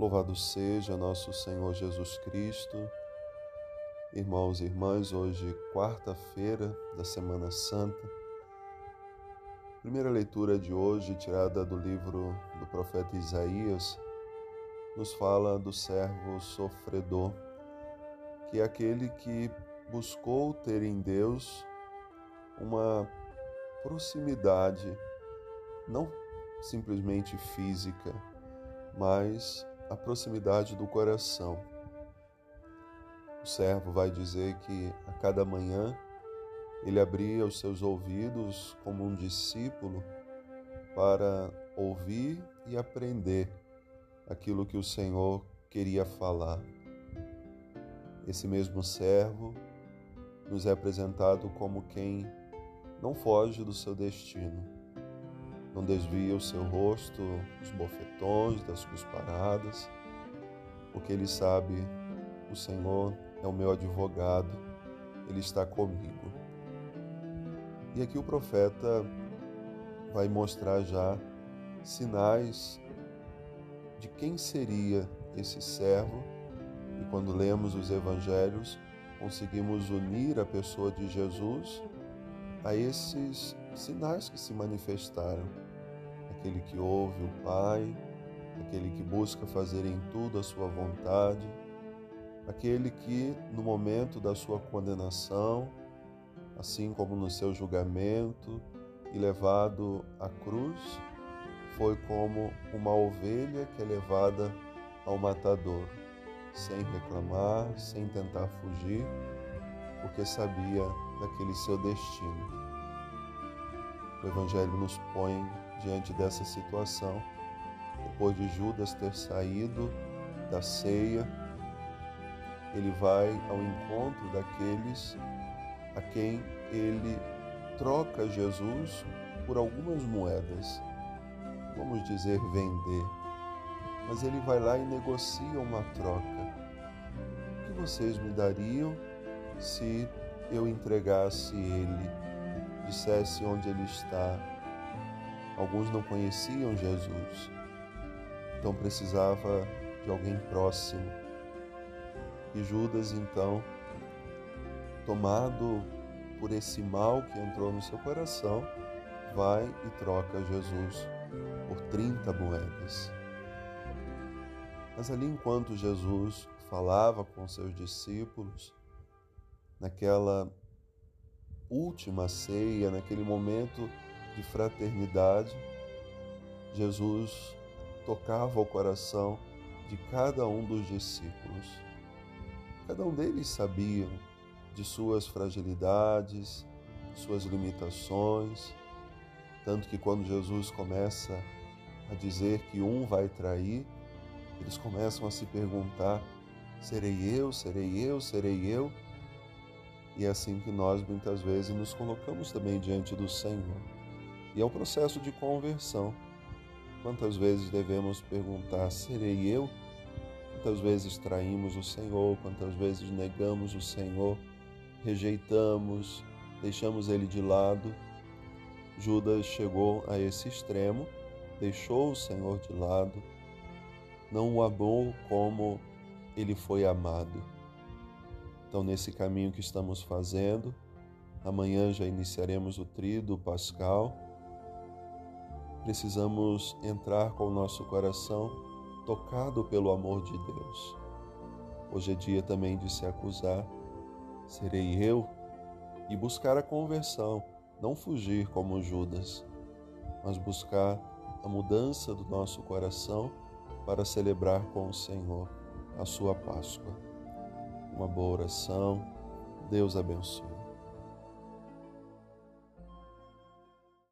Louvado seja nosso Senhor Jesus Cristo. Irmãos e irmãs, hoje, quarta-feira da Semana Santa. Primeira leitura de hoje, tirada do livro do profeta Isaías, nos fala do servo sofredor, que é aquele que buscou ter em Deus uma proximidade, não simplesmente física, mas a proximidade do coração. O servo vai dizer que a cada manhã ele abria os seus ouvidos como um discípulo para ouvir e aprender aquilo que o Senhor queria falar. Esse mesmo servo nos é apresentado como quem não foge do seu destino não desvia o seu rosto dos bofetões, das cusparadas, porque ele sabe: o Senhor é o meu advogado, ele está comigo. E aqui o profeta vai mostrar já sinais de quem seria esse servo, e quando lemos os evangelhos, conseguimos unir a pessoa de Jesus a esses sinais que se manifestaram. Aquele que ouve o Pai, aquele que busca fazer em tudo a sua vontade, aquele que, no momento da sua condenação, assim como no seu julgamento e levado à cruz, foi como uma ovelha que é levada ao matador, sem reclamar, sem tentar fugir, porque sabia daquele seu destino. O Evangelho nos põe diante dessa situação. Depois de Judas ter saído da ceia, ele vai ao encontro daqueles a quem ele troca Jesus por algumas moedas. Vamos dizer vender. Mas ele vai lá e negocia uma troca. O que vocês me dariam se eu entregasse ele? Dissesse onde ele está. Alguns não conheciam Jesus, então precisava de alguém próximo. E Judas, então, tomado por esse mal que entrou no seu coração, vai e troca Jesus por 30 moedas. Mas ali, enquanto Jesus falava com seus discípulos, naquela última ceia, naquele momento de fraternidade, Jesus tocava o coração de cada um dos discípulos. Cada um deles sabia de suas fragilidades, suas limitações, tanto que quando Jesus começa a dizer que um vai trair, eles começam a se perguntar: serei eu, serei eu, serei eu? E é assim que nós muitas vezes nos colocamos também diante do Senhor. E é um processo de conversão. Quantas vezes devemos perguntar: serei eu? Quantas vezes traímos o Senhor? Quantas vezes negamos o Senhor? Rejeitamos, deixamos ele de lado? Judas chegou a esse extremo, deixou o Senhor de lado, não o amou como ele foi amado. Então, nesse caminho que estamos fazendo, amanhã já iniciaremos o trido pascal. Precisamos entrar com o nosso coração tocado pelo amor de Deus. Hoje é dia também de se acusar, serei eu, e buscar a conversão, não fugir como Judas, mas buscar a mudança do nosso coração para celebrar com o Senhor a sua Páscoa uma boa oração. Deus abençoe.